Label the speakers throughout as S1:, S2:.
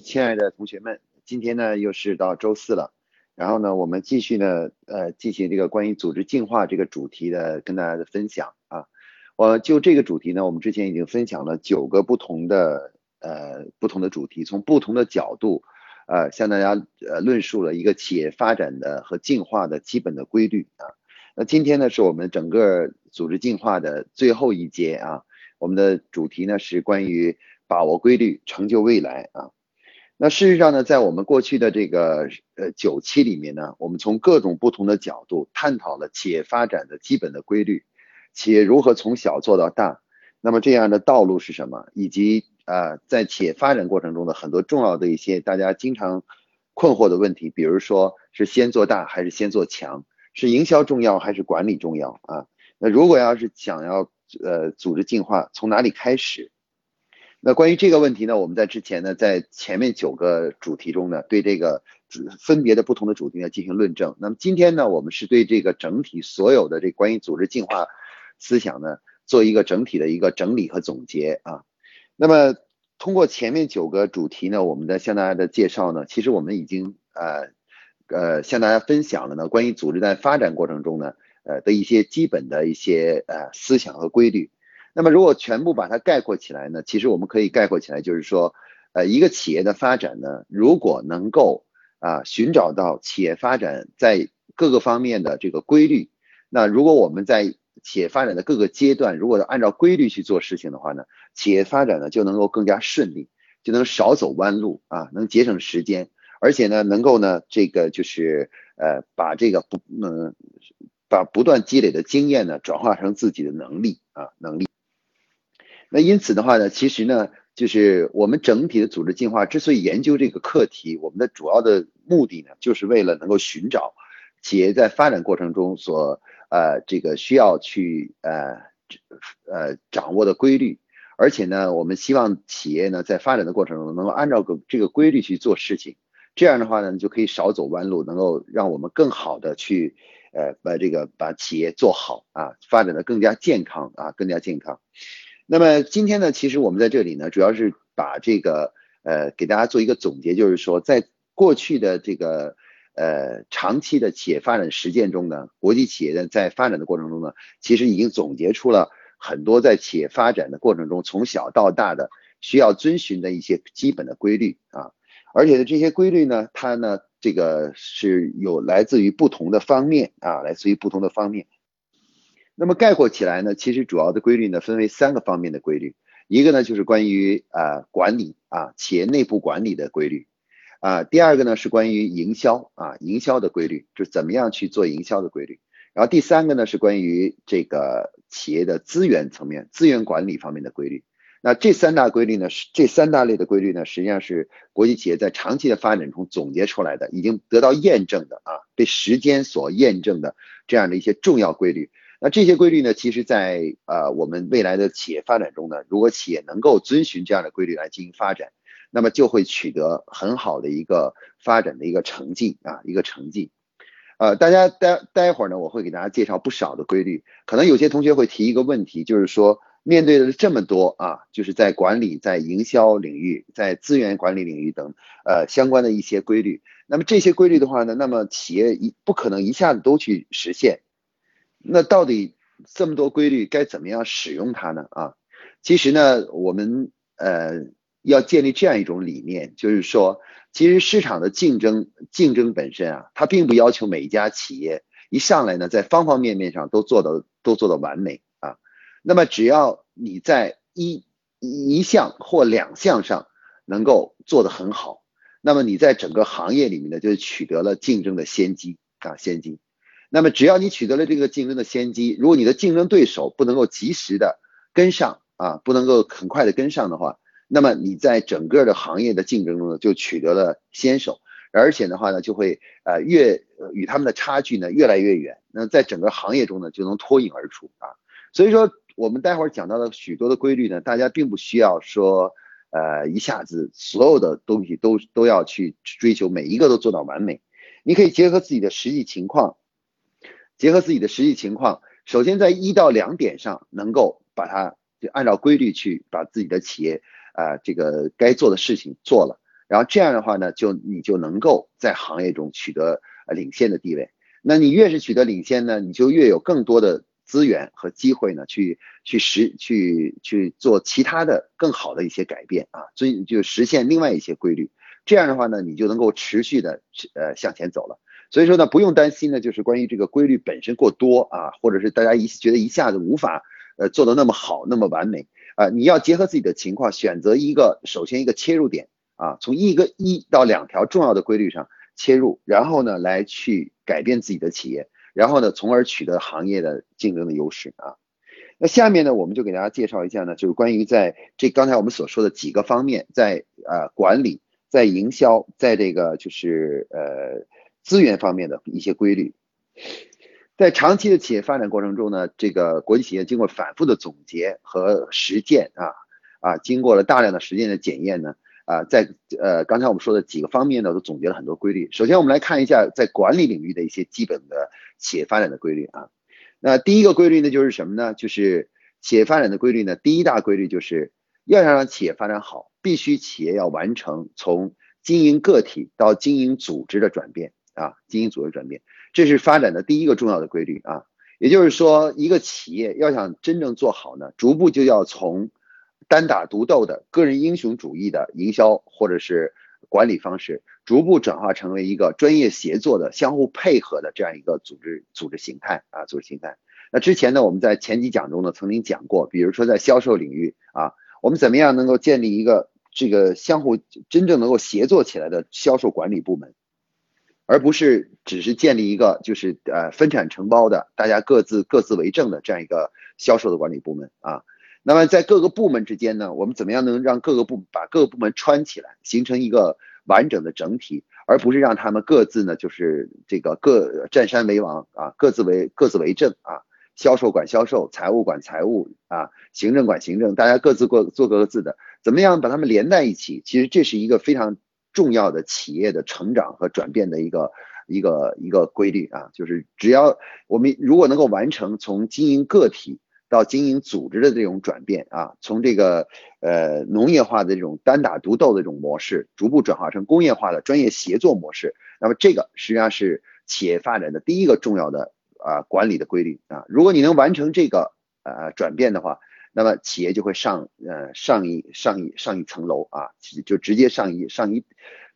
S1: 亲爱的同学们，今天呢又是到周四了，然后呢，我们继续呢，呃，进行这个关于组织进化这个主题的跟大家的分享啊。我就这个主题呢，我们之前已经分享了九个不同的呃不同的主题，从不同的角度呃向大家呃论述了一个企业发展的和进化的基本的规律啊。那今天呢是我们整个组织进化的最后一节啊，我们的主题呢是关于把握规律，成就未来啊。那事实上呢，在我们过去的这个呃九期里面呢，我们从各种不同的角度探讨了企业发展的基本的规律，企业如何从小做到大，那么这样的道路是什么，以及呃在企业发展过程中的很多重要的一些大家经常困惑的问题，比如说是先做大还是先做强，是营销重要还是管理重要啊？那如果要是想要呃组织进化，从哪里开始？那关于这个问题呢，我们在之前呢，在前面九个主题中呢，对这个分别的不同的主题呢进行论证。那么今天呢，我们是对这个整体所有的这关于组织进化思想呢，做一个整体的一个整理和总结啊。那么通过前面九个主题呢，我们的向大家的介绍呢，其实我们已经呃呃向大家分享了呢，关于组织在发展过程中呢，呃的一些基本的一些呃思想和规律。那么，如果全部把它概括起来呢？其实我们可以概括起来，就是说，呃，一个企业的发展呢，如果能够啊寻找到企业发展在各个方面的这个规律，那如果我们在企业发展的各个阶段，如果按照规律去做事情的话呢，企业发展呢就能够更加顺利，就能少走弯路啊，能节省时间，而且呢，能够呢这个就是呃把这个不嗯把不断积累的经验呢转化成自己的能力啊能力。那因此的话呢，其实呢，就是我们整体的组织进化之所以研究这个课题，我们的主要的目的呢，就是为了能够寻找企业在发展过程中所呃这个需要去呃呃掌握的规律，而且呢，我们希望企业呢在发展的过程中能够按照个这个规律去做事情，这样的话呢，就可以少走弯路，能够让我们更好的去呃把这个把企业做好啊，发展的更加健康啊，更加健康。那么今天呢，其实我们在这里呢，主要是把这个呃给大家做一个总结，就是说，在过去的这个呃长期的企业发展实践中呢，国际企业呢在发展的过程中呢，其实已经总结出了很多在企业发展的过程中从小到大的需要遵循的一些基本的规律啊，而且呢这些规律呢，它呢这个是有来自于不同的方面啊，来自于不同的方面。那么概括起来呢，其实主要的规律呢分为三个方面的规律，一个呢就是关于啊管理啊企业内部管理的规律，啊第二个呢是关于营销啊营销的规律，就是怎么样去做营销的规律，然后第三个呢是关于这个企业的资源层面资源管理方面的规律。那这三大规律呢是这三大类的规律呢，实际上是国际企业在长期的发展中总结出来的，已经得到验证的啊被时间所验证的这样的一些重要规律。那这些规律呢，其实，在呃我们未来的企业发展中呢，如果企业能够遵循这样的规律来进行发展，那么就会取得很好的一个发展的一个成绩啊，一个成绩。呃，大家待待会儿呢，我会给大家介绍不少的规律。可能有些同学会提一个问题，就是说，面对的这么多啊，就是在管理、在营销领域、在资源管理领域等呃相关的一些规律，那么这些规律的话呢，那么企业一不可能一下子都去实现。那到底这么多规律该怎么样使用它呢？啊，其实呢，我们呃要建立这样一种理念，就是说，其实市场的竞争竞争本身啊，它并不要求每一家企业一上来呢，在方方面面上都做到都做到完美啊。那么只要你在一一项或两项上能够做得很好，那么你在整个行业里面呢，就取得了竞争的先机啊，先机。那么，只要你取得了这个竞争的先机，如果你的竞争对手不能够及时的跟上啊，不能够很快的跟上的话，那么你在整个的行业的竞争中呢，就取得了先手，而且的话呢，就会呃越与他们的差距呢越来越远，那在整个行业中呢就能脱颖而出啊。所以说，我们待会儿讲到的许多的规律呢，大家并不需要说呃一下子所有的东西都都要去追求每一个都做到完美，你可以结合自己的实际情况。结合自己的实际情况，首先在一到两点上能够把它就按照规律去把自己的企业啊这个该做的事情做了。然后这样的话呢，就你就能够在行业中取得领先的地位。那你越是取得领先呢，你就越有更多的资源和机会呢，去去实去去做其他的更好的一些改变啊，所以就实现另外一些规律。这样的话呢，你就能够持续的呃向前走了。所以说呢，不用担心呢，就是关于这个规律本身过多啊，或者是大家一觉得一下子无法呃做的那么好那么完美啊，你要结合自己的情况，选择一个首先一个切入点啊，从一个一到两条重要的规律上切入，然后呢来去改变自己的企业，然后呢从而取得行业的竞争的优势啊。那下面呢，我们就给大家介绍一下呢，就是关于在这刚才我们所说的几个方面，在呃管理、在营销、在这个就是呃。资源方面的一些规律，在长期的企业发展过程中呢，这个国际企业经过反复的总结和实践啊啊，经过了大量的实践的检验呢啊，在呃刚才我们说的几个方面呢，都总结了很多规律。首先，我们来看一下在管理领域的一些基本的企业发展的规律啊。那第一个规律呢，就是什么呢？就是企业发展的规律呢，第一大规律就是要想让企业发展好，必须企业要完成从经营个体到经营组织的转变。啊，经营组织转变，这是发展的第一个重要的规律啊。也就是说，一个企业要想真正做好呢，逐步就要从单打独斗的个人英雄主义的营销或者是管理方式，逐步转化成为一个专业协作的、相互配合的这样一个组织组织形态啊，组织形态。那之前呢，我们在前几讲中呢曾经讲过，比如说在销售领域啊，我们怎么样能够建立一个这个相互真正能够协作起来的销售管理部门。而不是只是建立一个就是呃分产承包的，大家各自各自为政的这样一个销售的管理部门啊。那么在各个部门之间呢，我们怎么样能让各个部把各个部门串起来，形成一个完整的整体，而不是让他们各自呢就是这个各占山为王啊，各自为各自为政啊，销售管销售，财务管财务啊，行政管行政，大家各自各做各自的，怎么样把他们连在一起？其实这是一个非常。重要的企业的成长和转变的一个一个一个规律啊，就是只要我们如果能够完成从经营个体到经营组织的这种转变啊，从这个呃农业化的这种单打独斗的这种模式，逐步转化成工业化的专业协作模式，那么这个实际上是企业发展的第一个重要的啊管理的规律啊。如果你能完成这个呃转变的话。那么企业就会上呃上一上一上一层楼啊，就直接上一上一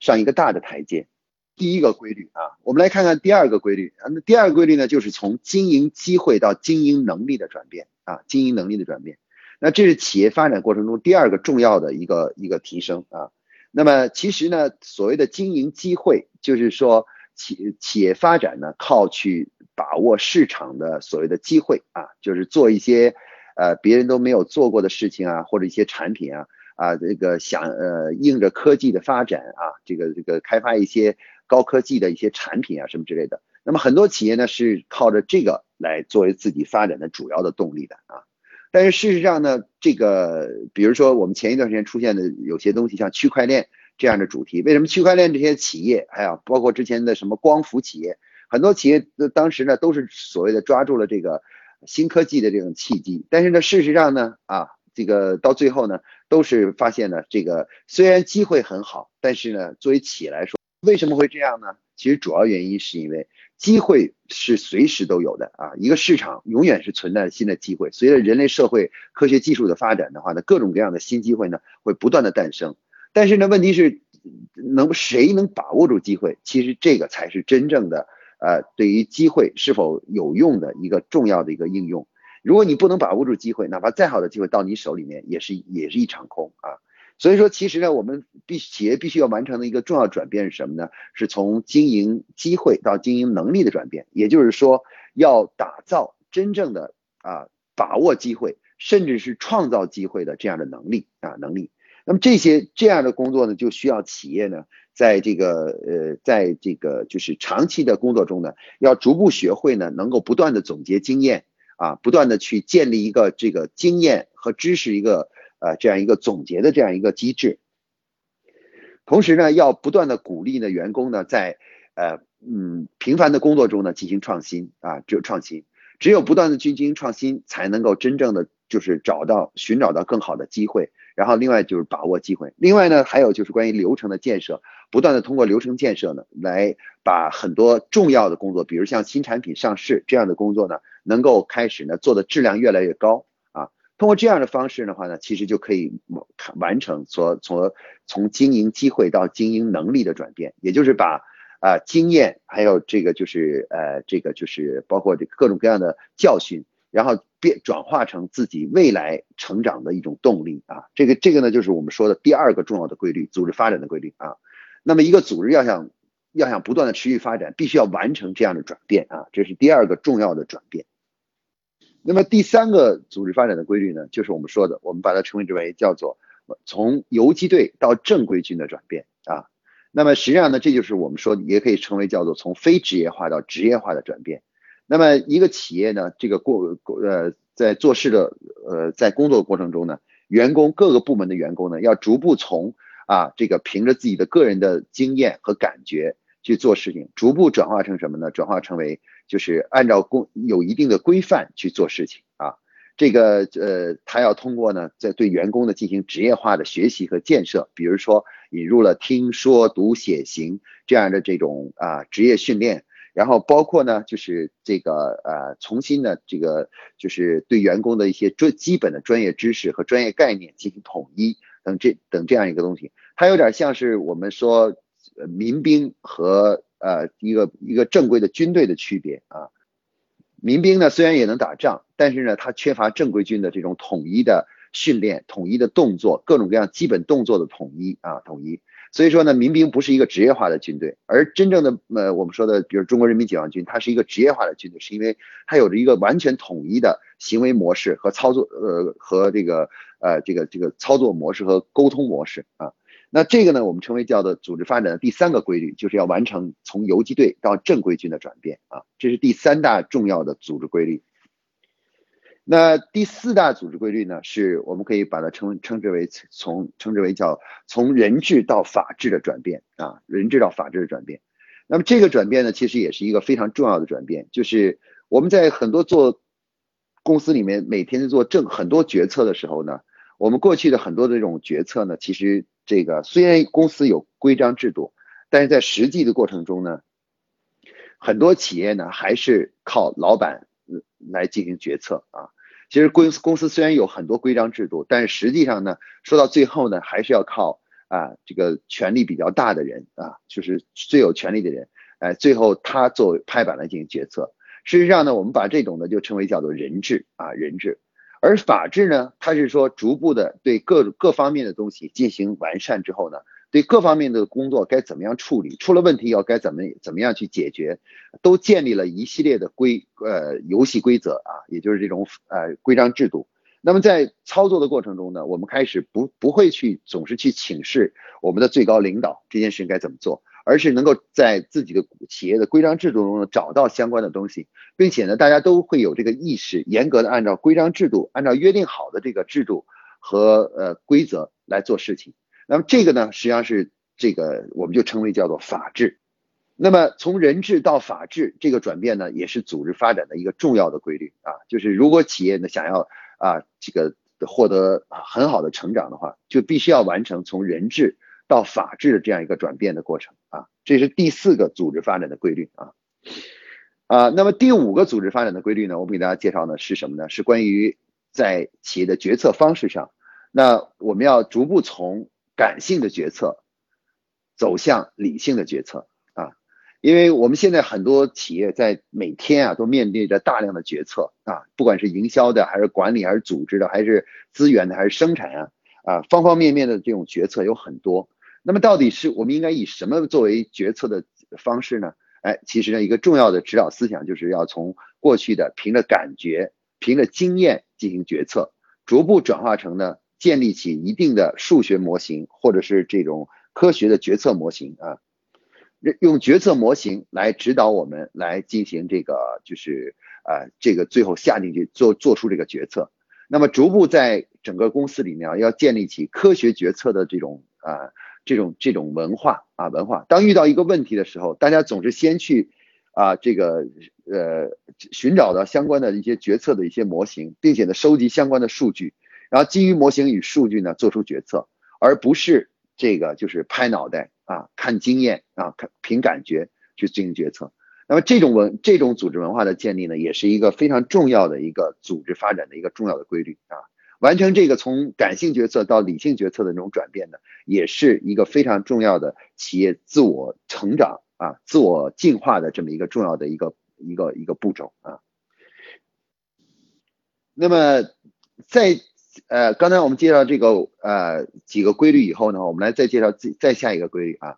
S1: 上一个大的台阶。第一个规律啊，我们来看看第二个规律啊。那第二个规律呢，就是从经营机会到经营能力的转变啊，经营能力的转变。那这是企业发展过程中第二个重要的一个一个提升啊。那么其实呢，所谓的经营机会，就是说企企业发展呢，靠去把握市场的所谓的机会啊，就是做一些。呃，别人都没有做过的事情啊，或者一些产品啊，啊，这个想呃，应着科技的发展啊，这个这个开发一些高科技的一些产品啊，什么之类的。那么很多企业呢是靠着这个来作为自己发展的主要的动力的啊。但是事实上呢，这个比如说我们前一段时间出现的有些东西，像区块链这样的主题，为什么区块链这些企业，还有包括之前的什么光伏企业，很多企业当时呢都是所谓的抓住了这个。新科技的这种契机，但是呢，事实上呢，啊，这个到最后呢，都是发现呢，这个虽然机会很好，但是呢，作为企业来说，为什么会这样呢？其实主要原因是因为机会是随时都有的啊，一个市场永远是存在新的机会。随着人类社会科学技术的发展的话呢，各种各样的新机会呢会不断的诞生。但是呢，问题是能谁能把握住机会？其实这个才是真正的。呃，对于机会是否有用的一个重要的一个应用，如果你不能把握住机会，哪怕再好的机会到你手里面，也是也是一场空啊。所以说，其实呢，我们必企业必须要完成的一个重要转变是什么呢？是从经营机会到经营能力的转变，也就是说，要打造真正的啊把握机会，甚至是创造机会的这样的能力啊能力。那么这些这样的工作呢，就需要企业呢。在这个呃，在这个就是长期的工作中呢，要逐步学会呢，能够不断的总结经验啊，不断的去建立一个这个经验和知识一个呃这样一个总结的这样一个机制。同时呢，要不断的鼓励呢员工呢在呃嗯平凡的工作中呢进行创新啊，只有创新，只有不断的去进行创新，才能够真正的就是找到寻找到更好的机会，然后另外就是把握机会，另外呢还有就是关于流程的建设，不断的通过流程建设呢，来把很多重要的工作，比如像新产品上市这样的工作呢，能够开始呢做的质量越来越高啊。通过这样的方式的话呢，其实就可以完成所从从经营机会到经营能力的转变，也就是把啊经验还有这个就是呃这个就是包括这各种各样的教训。然后变转化成自己未来成长的一种动力啊，这个这个呢就是我们说的第二个重要的规律，组织发展的规律啊。那么一个组织要想要想不断的持续发展，必须要完成这样的转变啊，这是第二个重要的转变。那么第三个组织发展的规律呢，就是我们说的，我们把它称之为叫做从游击队到正规军的转变啊。那么实际上呢，这就是我们说的也可以称为叫做从非职业化到职业化的转变。那么一个企业呢，这个过过呃，在做事的呃，在工作过程中呢，员工各个部门的员工呢，要逐步从啊这个凭着自己的个人的经验和感觉去做事情，逐步转化成什么呢？转化成为就是按照工有一定的规范去做事情啊。这个呃，他要通过呢，在对员工的进行职业化的学习和建设，比如说引入了听说读写行这样的这种啊职业训练。然后包括呢，就是这个呃，重新的这个就是对员工的一些专基本的专业知识和专业概念进行统一等这等这样一个东西，它有点像是我们说民兵和呃一个一个正规的军队的区别啊。民兵呢虽然也能打仗，但是呢它缺乏正规军的这种统一的训练、统一的动作、各种各样基本动作的统一啊统一。所以说呢，民兵不是一个职业化的军队，而真正的呃，我们说的，比如中国人民解放军，它是一个职业化的军队，是因为它有着一个完全统一的行为模式和操作，呃，和这个呃这个这个操作模式和沟通模式啊。那这个呢，我们称为叫做组织发展的第三个规律，就是要完成从游击队到正规军的转变啊，这是第三大重要的组织规律。那第四大组织规律呢，是我们可以把它称称之为从称之为叫从人治到法治的转变啊，人治到法治的转变。那么这个转变呢，其实也是一个非常重要的转变，就是我们在很多做公司里面每天做正很多决策的时候呢，我们过去的很多的这种决策呢，其实这个虽然公司有规章制度，但是在实际的过程中呢，很多企业呢还是靠老板。来进行决策啊，其实公司公司虽然有很多规章制度，但是实际上呢，说到最后呢，还是要靠啊这个权力比较大的人啊，就是最有权力的人，哎，最后他作为拍板来进行决策。事实上呢，我们把这种呢就称为叫做人治啊人治，而法治呢，它是说逐步的对各各方面的东西进行完善之后呢。对各方面的工作该怎么样处理，出了问题要该怎么怎么样去解决，都建立了一系列的规呃游戏规则啊，也就是这种呃规章制度。那么在操作的过程中呢，我们开始不不会去总是去请示我们的最高领导这件事情该怎么做，而是能够在自己的企业的规章制度中找到相关的东西，并且呢，大家都会有这个意识，严格的按照规章制度，按照约定好的这个制度和呃规则来做事情。那么这个呢，实际上是这个我们就称为叫做法治。那么从人治到法治这个转变呢，也是组织发展的一个重要的规律啊。就是如果企业呢想要啊这个获得很好的成长的话，就必须要完成从人治到法治的这样一个转变的过程啊。这是第四个组织发展的规律啊啊。那么第五个组织发展的规律呢，我们给大家介绍呢是什么呢？是关于在企业的决策方式上，那我们要逐步从感性的决策走向理性的决策啊，因为我们现在很多企业在每天啊都面对着大量的决策啊，不管是营销的，还是管理，还是组织的，还是资源的，还是生产啊啊，方方面面的这种决策有很多。那么到底是我们应该以什么作为决策的方式呢？哎，其实呢一个重要的指导思想就是要从过去的凭着感觉、凭着经验进行决策，逐步转化成呢。建立起一定的数学模型，或者是这种科学的决策模型啊，用决策模型来指导我们来进行这个，就是啊，这个最后下进去做做出这个决策。那么逐步在整个公司里面，要建立起科学决策的这种啊，这种这种文化啊文化。当遇到一个问题的时候，大家总是先去啊这个呃寻找到相关的一些决策的一些模型，并且呢收集相关的数据。然后基于模型与数据呢做出决策，而不是这个就是拍脑袋啊，看经验啊，看凭感觉去进行决策。那么这种文这种组织文化的建立呢，也是一个非常重要的一个组织发展的一个重要的规律啊。完成这个从感性决策到理性决策的这种转变呢，也是一个非常重要的企业自我成长啊、自我进化的这么一个重要的一个一个一个步骤啊。那么在呃刚才我们介绍这个呃几个规律以后呢，我们来再介绍再下一个规律啊。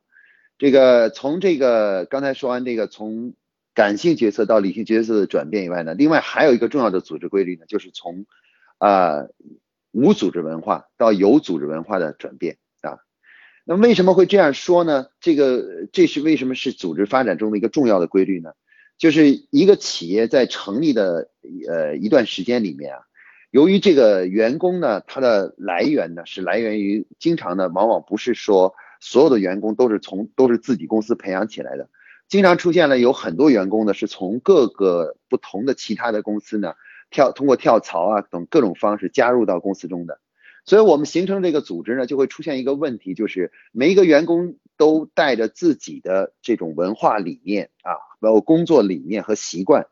S1: 这个从这个刚才说完这个从感性决策到理性决策的转变以外呢，另外还有一个重要的组织规律呢，就是从啊，无组织文化到有组织文化的转变啊，那为什么会这样说呢？这个这是为什么是组织发展中的一个重要的规律呢？就是一个企业在成立的呃一段时间里面啊，由于这个员工呢，他的来源呢是来源于经常呢，往往不是说所有的员工都是从都是自己公司培养起来的，经常出现了有很多员工呢是从各个不同的其他的公司呢。跳通过跳槽啊等各种方式加入到公司中的，所以我们形成这个组织呢，就会出现一个问题，就是每一个员工都带着自己的这种文化理念啊，包括工作理念和习惯，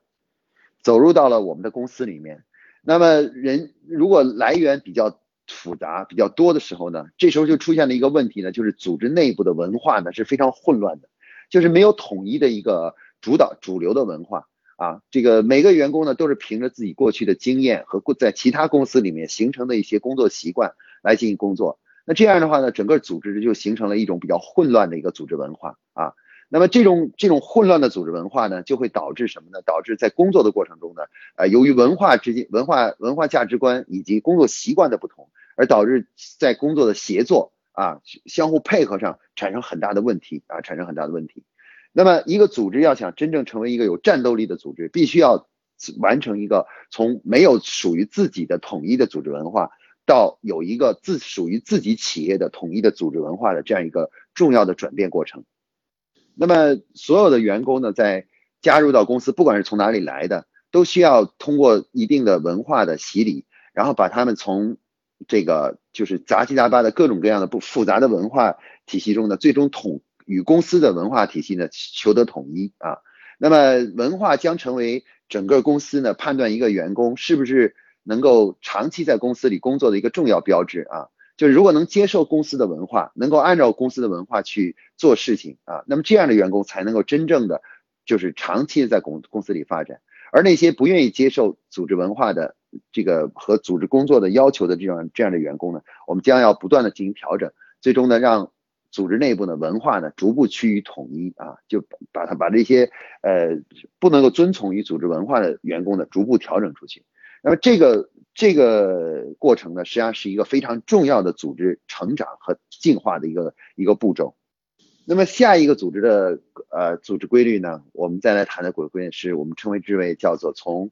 S1: 走入到了我们的公司里面。那么人如果来源比较复杂、比较多的时候呢，这时候就出现了一个问题呢，就是组织内部的文化呢是非常混乱的，就是没有统一的一个主导主流的文化。啊，这个每个员工呢都是凭着自己过去的经验和过在其他公司里面形成的一些工作习惯来进行工作。那这样的话呢，整个组织就形成了一种比较混乱的一个组织文化啊。那么这种这种混乱的组织文化呢，就会导致什么呢？导致在工作的过程中呢，呃，由于文化之间、文化文化价值观以及工作习惯的不同，而导致在工作的协作啊、相互配合上产生很大的问题啊，产生很大的问题。那么，一个组织要想真正成为一个有战斗力的组织，必须要完成一个从没有属于自己的统一的组织文化，到有一个自属于自己企业的统一的组织文化的这样一个重要的转变过程。那么，所有的员工呢，在加入到公司，不管是从哪里来的，都需要通过一定的文化的洗礼，然后把他们从这个就是杂七杂八的各种各样的不复杂的文化体系中的最终统。与公司的文化体系呢求得统一啊，那么文化将成为整个公司呢判断一个员工是不是能够长期在公司里工作的一个重要标志啊。就是如果能接受公司的文化，能够按照公司的文化去做事情啊，那么这样的员工才能够真正的就是长期的在公公司里发展。而那些不愿意接受组织文化的这个和组织工作的要求的这样这样的员工呢，我们将要不断的进行调整，最终呢让。组织内部的文化呢，逐步趋于统一啊，就把它把这些呃不能够遵从于组织文化的员工呢，逐步调整出去。那么这个这个过程呢，实际上是一个非常重要的组织成长和进化的一个一个步骤。那么下一个组织的呃组织规律呢，我们再来谈的规规律是我们称为之为叫做从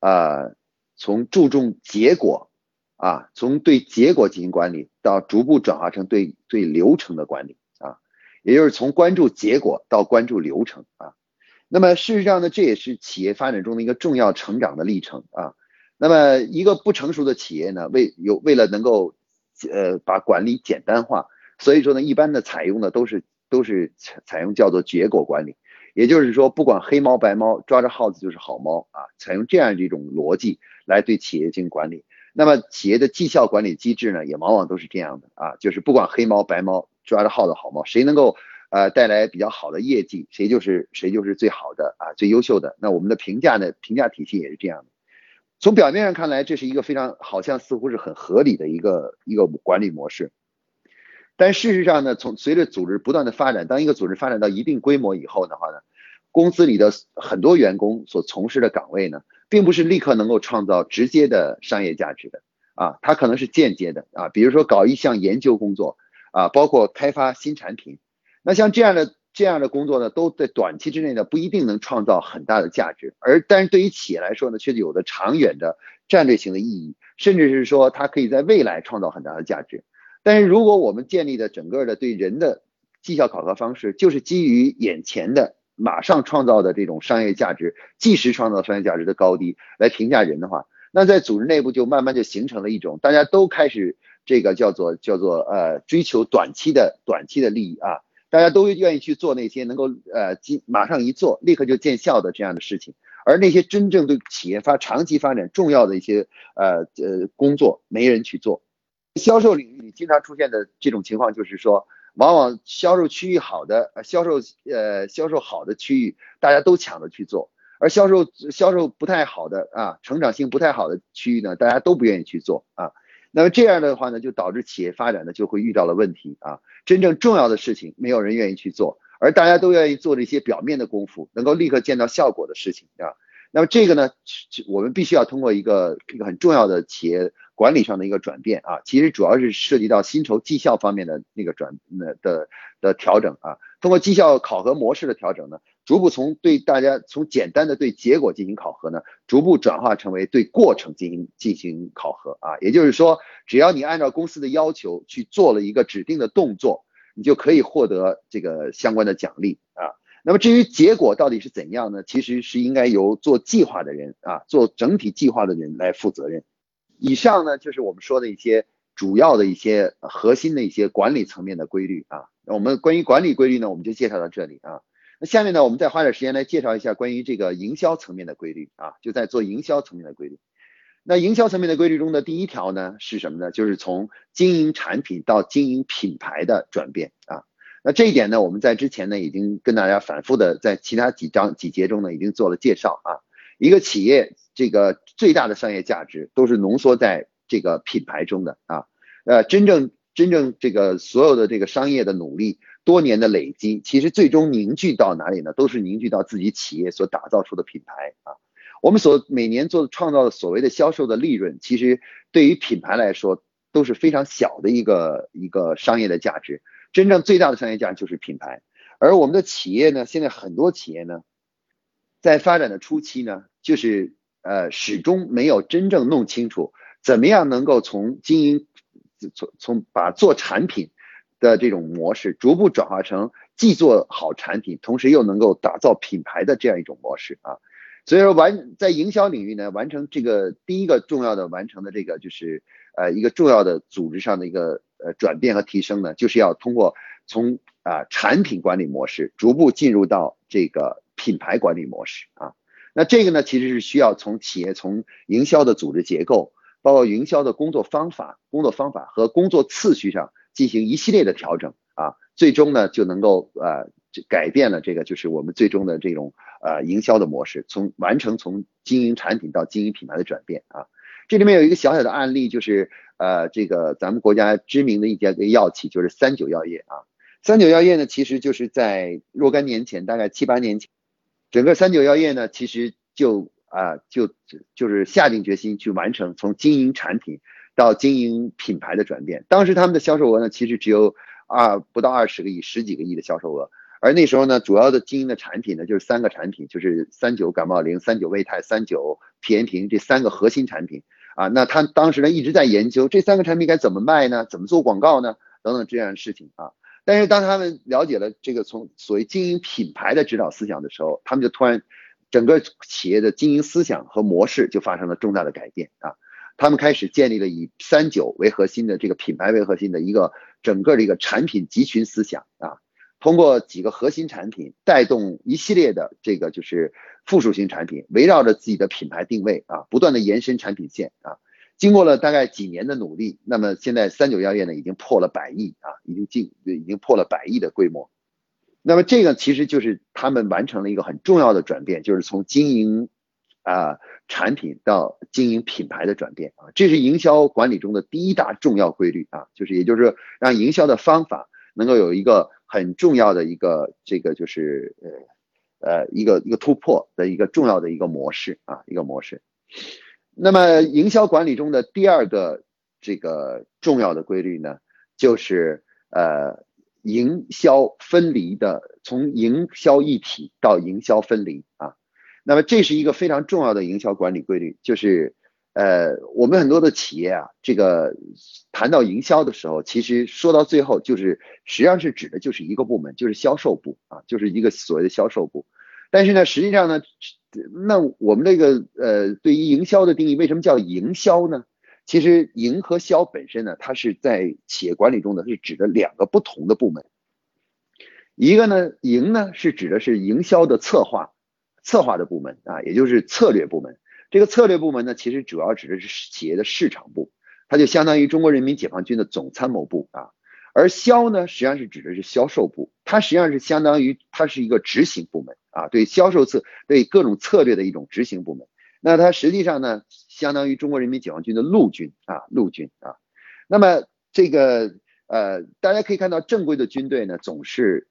S1: 呃从注重结果。啊，从对结果进行管理，到逐步转化成对对流程的管理啊，也就是从关注结果到关注流程啊。那么事实上呢，这也是企业发展中的一个重要成长的历程啊。那么一个不成熟的企业呢，为有为了能够呃把管理简单化，所以说呢，一般的采用的都是都是采采用叫做结果管理，也就是说，不管黑猫白猫，抓着耗子就是好猫啊，采用这样一种逻辑来对企业进行管理。那么企业的绩效管理机制呢，也往往都是这样的啊，就是不管黑猫白猫抓着耗子好猫，谁能够呃带来比较好的业绩，谁就是谁就是最好的啊，最优秀的。那我们的评价呢，评价体系也是这样的。从表面上看来，这是一个非常好像似乎是很合理的一个一个管理模式，但事实上呢，从随着组织不断的发展，当一个组织发展到一定规模以后的话呢，公司里的很多员工所从事的岗位呢。并不是立刻能够创造直接的商业价值的啊，它可能是间接的啊，比如说搞一项研究工作啊，包括开发新产品，那像这样的这样的工作呢，都在短期之内呢不一定能创造很大的价值，而但是对于企业来说呢，却有着长远的战略性的意义，甚至是说它可以在未来创造很大的价值。但是如果我们建立的整个的对人的绩效考核方式，就是基于眼前的。马上创造的这种商业价值，即时创造商业价值的高低来评价人的话，那在组织内部就慢慢就形成了一种大家都开始这个叫做叫做呃追求短期的短期的利益啊，大家都愿意去做那些能够呃即马上一做立刻就见效的这样的事情，而那些真正对企业发长期发展重要的一些呃呃工作没人去做。销售领域里经常出现的这种情况就是说。往往销售区域好的，销售呃销售好的区域，大家都抢着去做；而销售销售不太好的啊，成长性不太好的区域呢，大家都不愿意去做啊。那么这样的话呢，就导致企业发展呢就会遇到了问题啊。真正重要的事情，没有人愿意去做，而大家都愿意做这些表面的功夫，能够立刻见到效果的事情啊。那么这个呢，我们必须要通过一个一个很重要的企业。管理上的一个转变啊，其实主要是涉及到薪酬绩效方面的那个转那的的调整啊。通过绩效考核模式的调整呢，逐步从对大家从简单的对结果进行考核呢，逐步转化成为对过程进行进行考核啊。也就是说，只要你按照公司的要求去做了一个指定的动作，你就可以获得这个相关的奖励啊。那么至于结果到底是怎样呢？其实是应该由做计划的人啊，做整体计划的人来负责任。以上呢，就是我们说的一些主要的一些核心的一些管理层面的规律啊。我们关于管理规律呢，我们就介绍到这里啊。那下面呢，我们再花点时间来介绍一下关于这个营销层面的规律啊，就在做营销层面的规律。那营销层面的规律中的第一条呢是什么呢？就是从经营产品到经营品牌的转变啊。那这一点呢，我们在之前呢已经跟大家反复的在其他几章几节中呢已经做了介绍啊。一个企业这个最大的商业价值都是浓缩在这个品牌中的啊，呃，真正真正这个所有的这个商业的努力，多年的累积，其实最终凝聚到哪里呢？都是凝聚到自己企业所打造出的品牌啊。我们所每年做创造的所谓的销售的利润，其实对于品牌来说都是非常小的一个一个商业的价值。真正最大的商业价值就是品牌，而我们的企业呢，现在很多企业呢。在发展的初期呢，就是呃始终没有真正弄清楚怎么样能够从经营从从把做产品的这种模式逐步转化成既做好产品，同时又能够打造品牌的这样一种模式啊。所以说完在营销领域呢，完成这个第一个重要的完成的这个就是呃一个重要的组织上的一个呃转变和提升呢，就是要通过从啊产品管理模式逐步进入到这个。品牌管理模式啊，那这个呢，其实是需要从企业从营销的组织结构，包括营销的工作方法、工作方法和工作次序上进行一系列的调整啊，最终呢就能够呃改变了这个就是我们最终的这种呃营销的模式，从完成从经营产品到经营品牌的转变啊。这里面有一个小小的案例，就是呃这个咱们国家知名的一家药企，就是三九药业啊。三九药业呢，其实就是在若干年前，大概七八年前。整个三九药业呢，其实就啊就就是下定决心去完成从经营产品到经营品牌的转变。当时他们的销售额呢，其实只有二不到二十个亿，十几个亿的销售额。而那时候呢，主要的经营的产品呢，就是三个产品，就是三九感冒灵、三九胃泰、三九皮炎平这三个核心产品啊。那他当时呢一直在研究这三个产品该怎么卖呢？怎么做广告呢？等等这样的事情啊。但是当他们了解了这个从所谓经营品牌的指导思想的时候，他们就突然整个企业的经营思想和模式就发生了重大的改变啊！他们开始建立了以三九为核心的这个品牌为核心的一个整个的一个产品集群思想啊，通过几个核心产品带动一系列的这个就是附属型产品，围绕着自己的品牌定位啊，不断的延伸产品线啊。经过了大概几年的努力，那么现在三九药业呢已经破了百亿啊，已经进已经破了百亿的规模。那么这个其实就是他们完成了一个很重要的转变，就是从经营啊产品到经营品牌的转变啊，这是营销管理中的第一大重要规律啊，就是也就是让营销的方法能够有一个很重要的一个这个就是呃呃一个一个突破的一个重要的一个模式啊，一个模式。那么，营销管理中的第二个这个重要的规律呢，就是呃，营销分离的，从营销一体到营销分离啊。那么，这是一个非常重要的营销管理规律，就是呃，我们很多的企业啊，这个谈到营销的时候，其实说到最后，就是实际上是指的就是一个部门，就是销售部啊，就是一个所谓的销售部。但是呢，实际上呢，那我们这个呃，对于营销的定义，为什么叫营销呢？其实营和销本身呢，它是在企业管理中呢，是指的两个不同的部门。一个呢，营呢是指的是营销的策划，策划的部门啊，也就是策略部门。这个策略部门呢，其实主要指的是企业的市场部，它就相当于中国人民解放军的总参谋部啊。而销呢，实际上是指的是销售部，它实际上是相当于它是一个执行部门啊，对销售策对各种策略的一种执行部门。那它实际上呢，相当于中国人民解放军的陆军啊，陆军啊。那么这个呃，大家可以看到，正规的军队呢，总是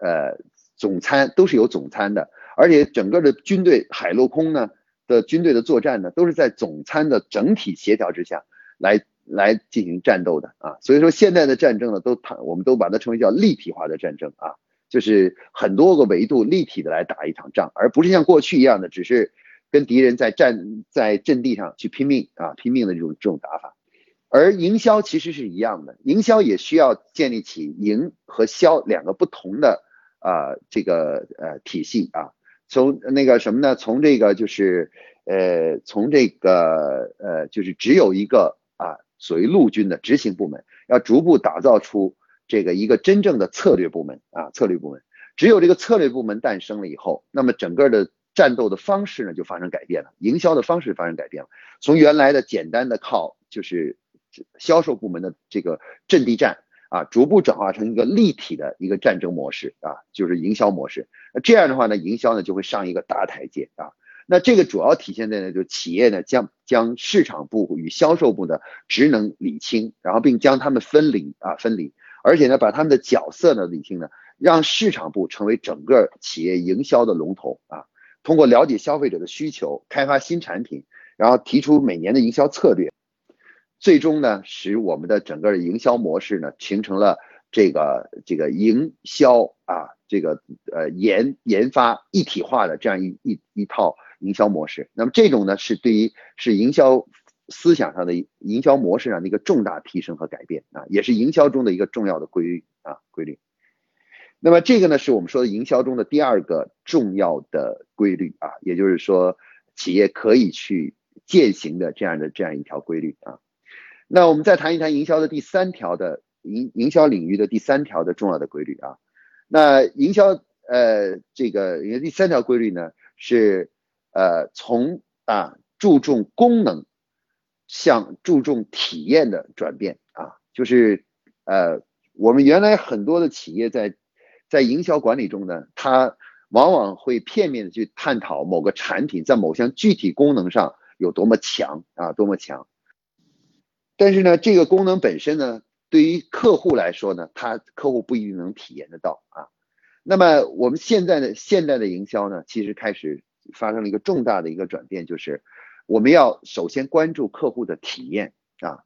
S1: 呃总参都是有总参的，而且整个的军队海陆空呢的军队的作战呢，都是在总参的整体协调之下来。来进行战斗的啊，所以说现在的战争呢，都谈我们都把它称为叫立体化的战争啊，就是很多个维度立体的来打一场仗，而不是像过去一样的只是跟敌人在战在阵地上去拼命啊拼命的这种这种打法。而营销其实是一样的，营销也需要建立起营和销两个不同的啊这个呃体系啊，从那个什么呢？从这个就是呃从这个呃就是只有一个啊。所谓陆军的执行部门，要逐步打造出这个一个真正的策略部门啊，策略部门。只有这个策略部门诞生了以后，那么整个的战斗的方式呢就发生改变了，营销的方式发生改变了。从原来的简单的靠就是销售部门的这个阵地战啊，逐步转化成一个立体的一个战争模式啊，就是营销模式。那这样的话呢，营销呢就会上一个大台阶啊。那这个主要体现在呢，就企业呢将将市场部与销售部的职能理清，然后并将他们分离啊分离，而且呢把他们的角色呢理清呢，让市场部成为整个企业营销的龙头啊，通过了解消费者的需求，开发新产品，然后提出每年的营销策略，最终呢使我们的整个的营销模式呢形成了这个这个营销啊这个呃研研发一体化的这样一一一套。营销模式，那么这种呢是对于是营销思想上的营销模式上的一个重大提升和改变啊，也是营销中的一个重要的规律啊规律。那么这个呢是我们说的营销中的第二个重要的规律啊，也就是说企业可以去践行的这样的这样一条规律啊。那我们再谈一谈营销的第三条的营营销领域的第三条的重要的规律啊。那营销呃这个第三条规律呢是。呃，从啊注重功能向注重体验的转变啊，就是呃，我们原来很多的企业在在营销管理中呢，它往往会片面的去探讨某个产品在某项具体功能上有多么强啊，多么强。但是呢，这个功能本身呢，对于客户来说呢，他客户不一定能体验得到啊。那么我们现在的现在的营销呢，其实开始。发生了一个重大的一个转变，就是我们要首先关注客户的体验啊。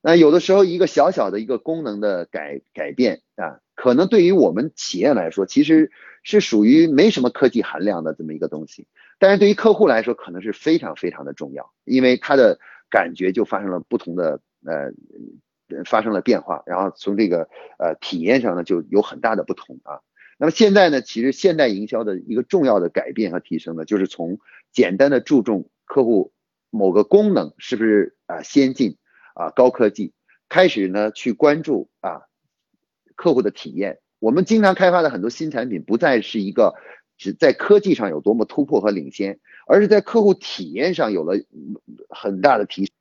S1: 那有的时候一个小小的一个功能的改改变啊，可能对于我们企业来说，其实是属于没什么科技含量的这么一个东西，但是对于客户来说，可能是非常非常的重要，因为他的感觉就发生了不同的呃发生了变化，然后从这个呃体验上呢就有很大的不同啊。那么现在呢，其实现代营销的一个重要的改变和提升呢，就是从简单的注重客户某个功能是不是啊先进啊高科技，开始呢去关注啊客户的体验。我们经常开发的很多新产品，不再是一个只在科技上有多么突破和领先，而是在客户体验上有了很大的提升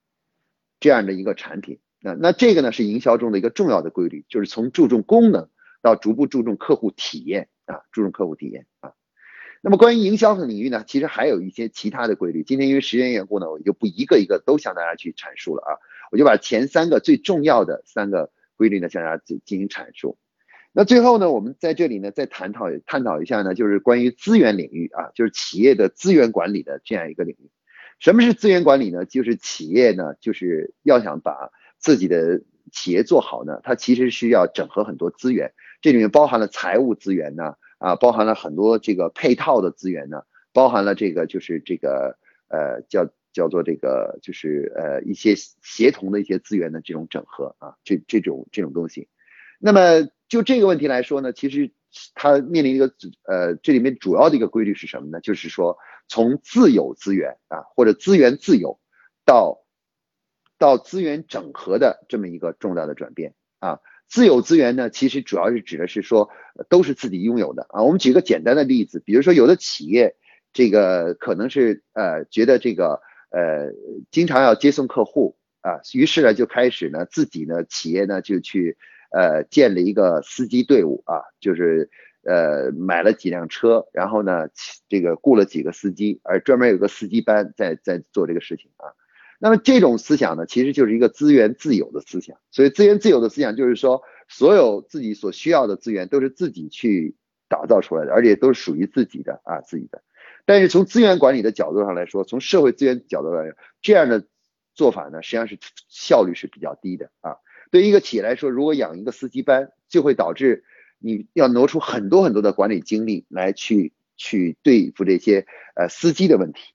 S1: 这样的一个产品。那那这个呢是营销中的一个重要的规律，就是从注重功能。到逐步注重客户体验啊，注重客户体验啊。那么关于营销的领域呢，其实还有一些其他的规律。今天因为时间缘故呢，我就不一个一个都向大家去阐述了啊。我就把前三个最重要的三个规律呢，向大家进进行阐述。那最后呢，我们在这里呢，再探讨探讨一下呢，就是关于资源领域啊，就是企业的资源管理的这样一个领域。什么是资源管理呢？就是企业呢，就是要想把自己的企业做好呢，它其实需要整合很多资源。这里面包含了财务资源呢，啊，包含了很多这个配套的资源呢，包含了这个就是这个呃叫叫做这个就是呃一些协同的一些资源的这种整合啊，这这种这种东西。那么就这个问题来说呢，其实它面临一个呃，这里面主要的一个规律是什么呢？就是说从自有资源啊，或者资源自有到到资源整合的这么一个重大的转变啊。自有资源呢，其实主要是指的是说都是自己拥有的啊。我们举个简单的例子，比如说有的企业这个可能是呃觉得这个呃经常要接送客户啊，于是呢就开始呢自己呢企业呢就去呃建了一个司机队伍啊，就是呃买了几辆车，然后呢这个雇了几个司机，而专门有个司机班在在做这个事情啊。那么这种思想呢，其实就是一个资源自有的思想。所以资源自有的思想就是说，所有自己所需要的资源都是自己去打造出来的，而且都是属于自己的啊，自己的。但是从资源管理的角度上来说，从社会资源角度来说，这样的做法呢，实际上是效率是比较低的啊。对于一个企业来说，如果养一个司机班，就会导致你要挪出很多很多的管理精力来去去对付这些呃司机的问题。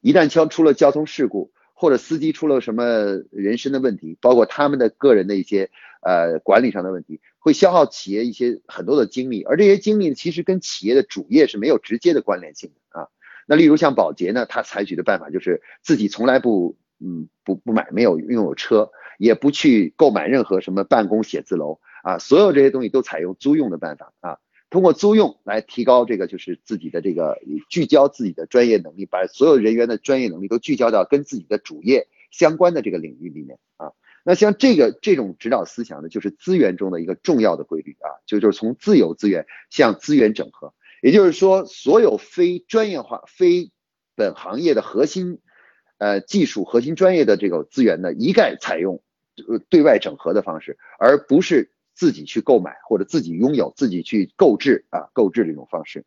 S1: 一旦交出了交通事故，或者司机出了什么人身的问题，包括他们的个人的一些呃管理上的问题，会消耗企业一些很多的精力，而这些精力其实跟企业的主业是没有直接的关联性的啊。那例如像保洁呢，他采取的办法就是自己从来不嗯不不买没有拥有车，也不去购买任何什么办公写字楼啊，所有这些东西都采用租用的办法啊。通过租用来提高这个就是自己的这个聚焦自己的专业能力，把所有人员的专业能力都聚焦到跟自己的主业相关的这个领域里面啊。那像这个这种指导思想呢，就是资源中的一个重要的规律啊，就就是从自有资源向资源整合。也就是说，所有非专业化、非本行业的核心呃技术、核心专业的这个资源呢，一概采用对外整合的方式，而不是。自己去购买或者自己拥有、自己去购置啊，购置这种方式。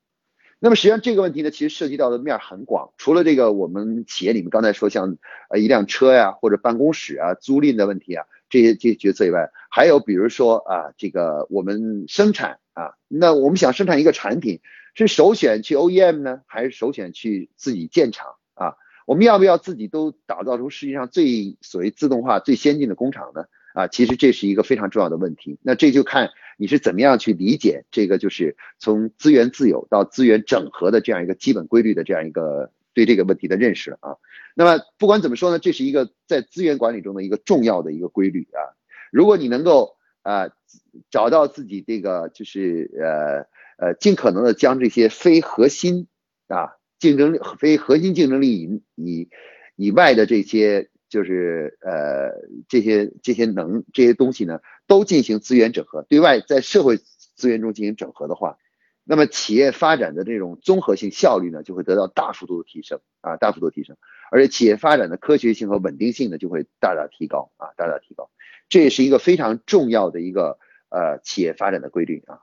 S1: 那么实际上这个问题呢，其实涉及到的面很广。除了这个我们企业里面刚才说像呃一辆车呀或者办公室啊租赁的问题啊这些这些角色以外，还有比如说啊这个我们生产啊，那我们想生产一个产品，是首选去 OEM 呢，还是首选去自己建厂啊？我们要不要自己都打造出世界上最所谓自动化最先进的工厂呢？啊，其实这是一个非常重要的问题。那这就看你是怎么样去理解这个，就是从资源自有到资源整合的这样一个基本规律的这样一个对这个问题的认识啊。那么不管怎么说呢，这是一个在资源管理中的一个重要的一个规律啊。如果你能够啊找到自己这个就是呃呃尽可能的将这些非核心啊竞争力、非核心竞争力以以以外的这些。就是呃这些这些能这些东西呢，都进行资源整合，对外在社会资源中进行整合的话，那么企业发展的这种综合性效率呢，就会得到大幅度的提升啊，大幅度提升，而且企业发展的科学性和稳定性呢，就会大大提高啊，大大提高，这也是一个非常重要的一个呃企业发展的规律啊。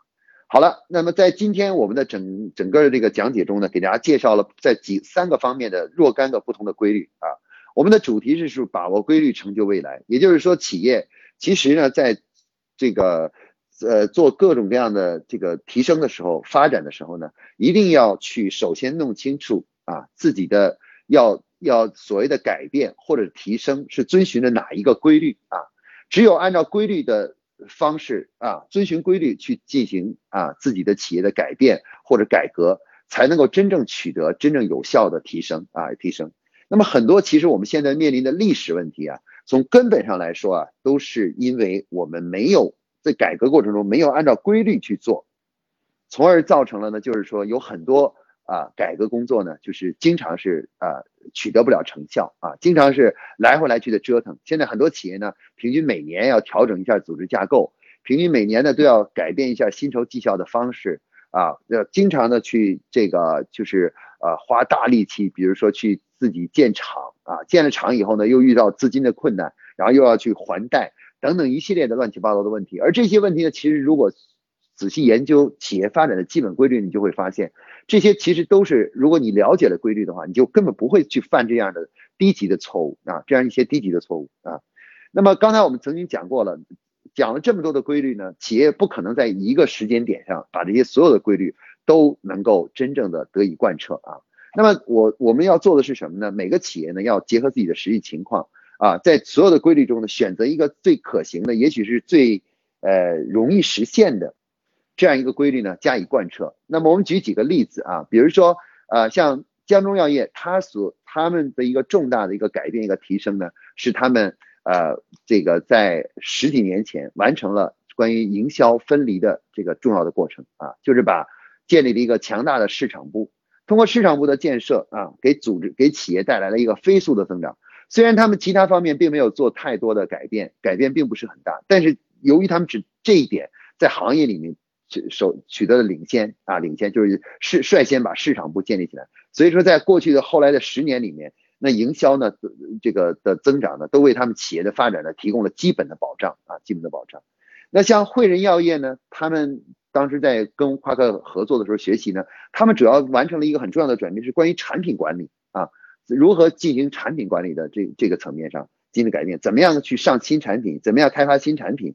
S1: 好了，那么在今天我们的整整个的这个讲解中呢，给大家介绍了在几三个方面的若干个不同的规律啊。我们的主题是是把握规律，成就未来。也就是说，企业其实呢，在这个呃做各种各样的这个提升的时候、发展的时候呢，一定要去首先弄清楚啊自己的要要所谓的改变或者提升是遵循着哪一个规律啊。只有按照规律的方式啊，遵循规律去进行啊自己的企业的改变或者改革，才能够真正取得真正有效的提升啊提升。那么很多其实我们现在面临的历史问题啊，从根本上来说啊，都是因为我们没有在改革过程中没有按照规律去做，从而造成了呢，就是说有很多啊改革工作呢，就是经常是啊取得不了成效啊，经常是来回来去的折腾。现在很多企业呢，平均每年要调整一下组织架构，平均每年呢都要改变一下薪酬绩效的方式啊，要经常的去这个就是呃花大力气，比如说去。自己建厂啊，建了厂以后呢，又遇到资金的困难，然后又要去还贷等等一系列的乱七八糟的问题。而这些问题呢，其实如果仔细研究企业发展的基本规律，你就会发现，这些其实都是如果你了解了规律的话，你就根本不会去犯这样的低级的错误啊，这样一些低级的错误啊。那么刚才我们曾经讲过了，讲了这么多的规律呢，企业不可能在一个时间点上把这些所有的规律都能够真正的得以贯彻啊。那么我我们要做的是什么呢？每个企业呢要结合自己的实际情况啊，在所有的规律中呢选择一个最可行的，也许是最呃容易实现的这样一个规律呢加以贯彻。那么我们举几个例子啊，比如说呃像江中药业，它所他们的一个重大的一个改变一个提升呢，是他们呃这个在十几年前完成了关于营销分离的这个重要的过程啊，就是把建立了一个强大的市场部，通过市场部的建设啊，给组织给企业带来了一个飞速的增长。虽然他们其他方面并没有做太多的改变，改变并不是很大，但是由于他们只这一点在行业里面取首取得了领先啊，领先就是是率先把市场部建立起来。所以说，在过去的后来的十年里面，那营销呢，这个的增长呢，都为他们企业的发展呢提供了基本的保障啊，基本的保障。那像汇仁药业呢，他们当时在跟夸克合作的时候学习呢，他们主要完成了一个很重要的转变，是关于产品管理啊，如何进行产品管理的这这个层面上进行改变，怎么样去上新产品，怎么样开发新产品。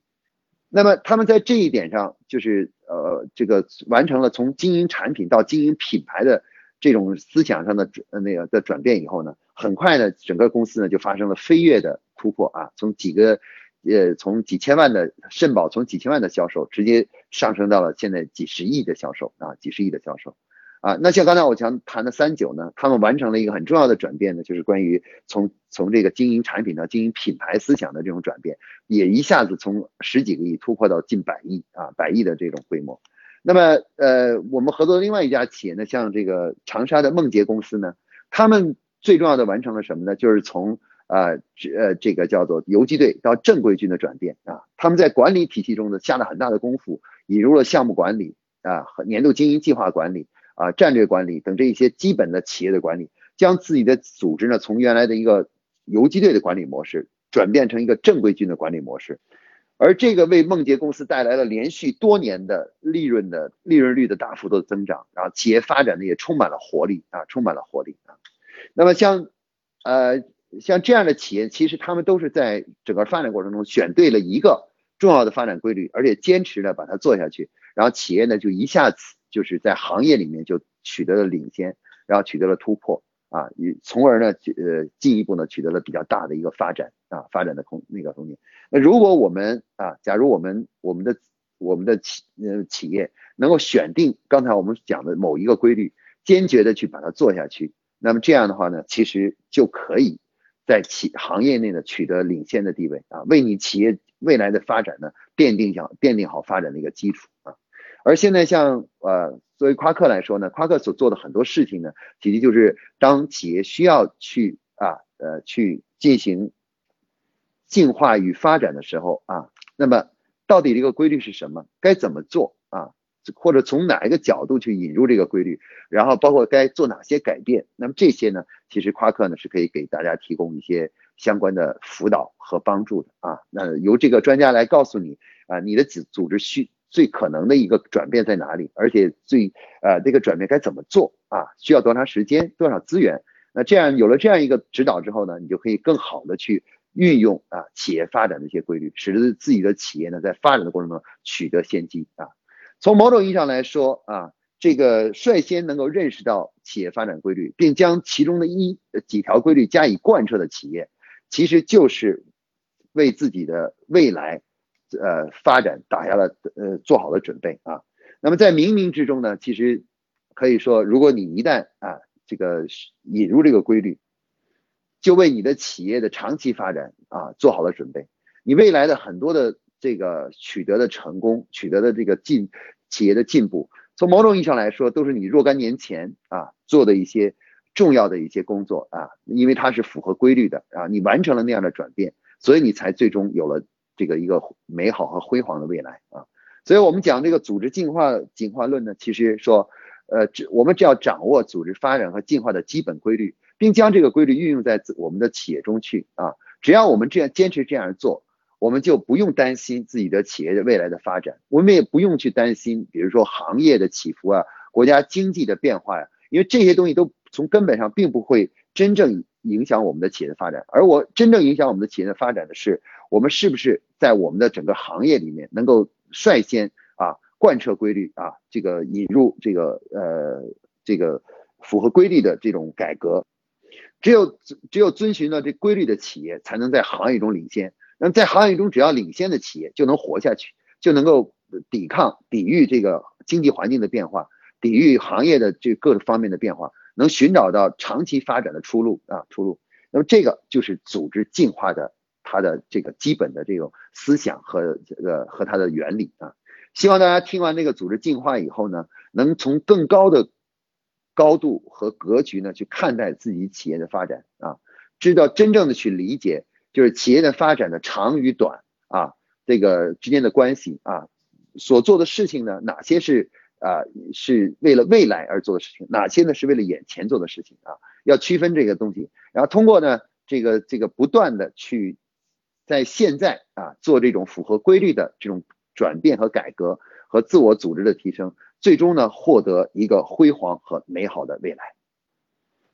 S1: 那么他们在这一点上，就是呃，这个完成了从经营产品到经营品牌的。这种思想上的转那个的转变以后呢，很快呢，整个公司呢就发生了飞跃的突破啊，从几个呃从几千万的肾宝从几千万的销售，直接上升到了现在几十亿的销售啊，几十亿的销售啊。那像刚才我讲谈的三九呢，他们完成了一个很重要的转变呢，就是关于从从这个经营产品到经营品牌思想的这种转变，也一下子从十几个亿突破到近百亿啊，百亿的这种规模。那么，呃，我们合作的另外一家企业呢，像这个长沙的梦洁公司呢，他们最重要的完成了什么呢？就是从呃，呃，这个叫做游击队到正规军的转变啊。他们在管理体系中呢下了很大的功夫，引入了项目管理啊年度经营计划管理啊、战略管理等这一些基本的企业的管理，将自己的组织呢从原来的一个游击队的管理模式转变成一个正规军的管理模式。而这个为梦洁公司带来了连续多年的利润的利润率的大幅度的增长，然后企业发展呢也充满了活力啊，充满了活力啊。那么像呃像这样的企业，其实他们都是在整个发展过程中选对了一个重要的发展规律，而且坚持的把它做下去，然后企业呢就一下子就是在行业里面就取得了领先，然后取得了突破。啊，与从而呢，呃，进一步呢，取得了比较大的一个发展啊，发展的空那个空间。那如果我们啊，假如我们我们的我们的企呃企业能够选定刚才我们讲的某一个规律，坚决的去把它做下去，那么这样的话呢，其实就可以在企行业内呢取得领先的地位啊，为你企业未来的发展呢奠定下奠定好发展的一个基础啊。而现在像呃。作为夸克来说呢，夸克所做的很多事情呢，其实就是当企业需要去啊呃去进行进化与发展的时候啊，那么到底这个规律是什么？该怎么做？或者从哪一个角度去引入这个规律？然后包括该做哪些改变？那么这些呢，其实夸克呢是可以给大家提供一些相关的辅导和帮助的啊。那由这个专家来告诉你啊，你的组组织需。最可能的一个转变在哪里？而且最呃，这个转变该怎么做啊？需要多长时间？多少资源？那这样有了这样一个指导之后呢，你就可以更好的去运用啊企业发展的一些规律，使得自己的企业呢在发展的过程中取得先机啊。从某种意义上来说啊，这个率先能够认识到企业发展规律，并将其中的一几条规律加以贯彻的企业，其实就是为自己的未来。呃，发展打下了呃做好了准备啊。那么在冥冥之中呢，其实可以说，如果你一旦啊这个引入这个规律，就为你的企业的长期发展啊做好了准备。你未来的很多的这个取得的成功，取得的这个进企业的进步，从某种意义上来说，都是你若干年前啊做的一些重要的一些工作啊，因为它是符合规律的啊，你完成了那样的转变，所以你才最终有了。这个一个美好和辉煌的未来啊，所以我们讲这个组织进化进化论呢，其实说，呃，只我们只要掌握组织发展和进化的基本规律，并将这个规律运用在我们的企业中去啊，只要我们这样坚持这样做，我们就不用担心自己的企业的未来的发展，我们也不用去担心，比如说行业的起伏啊，国家经济的变化呀，因为这些东西都从根本上并不会真正影响我们的企业的发展，而我真正影响我们的企业的发展的是。我们是不是在我们的整个行业里面能够率先啊贯彻规律啊这个引入这个呃这个符合规律的这种改革？只有只有遵循了这规律的企业才能在行业中领先。那么在行业中只要领先的企业就能活下去，就能够抵抗、抵御这个经济环境的变化，抵御行业的这各方面的变化，能寻找到长期发展的出路啊出路。那么这个就是组织进化的它的这个基本的这种思想和这个和它的原理啊。希望大家听完这个组织进化以后呢，能从更高的高度和格局呢去看待自己企业的发展啊，知道真正的去理解就是企业的发展的长与短啊，这个之间的关系啊，所做的事情呢，哪些是啊是为了未来而做的事情，哪些呢是为了眼前做的事情啊，要区分这个东西，然后通过呢这个这个不断的去在现在啊做这种符合规律的这种。转变和改革和自我组织的提升，最终呢获得一个辉煌和美好的未来。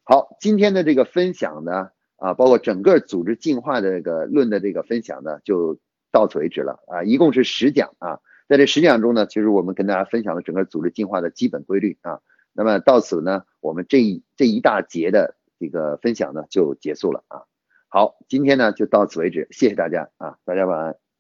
S1: 好，今天的这个分享呢，啊，包括整个组织进化的这个论的这个分享呢，就到此为止了啊，一共是十讲啊，在这十讲中呢，其实我们跟大家分享了整个组织进化的基本规律啊。那么到此呢，我们这一这一大节的这个分享呢就结束了啊。好，今天呢就到此为止，谢谢大家啊，大家晚安。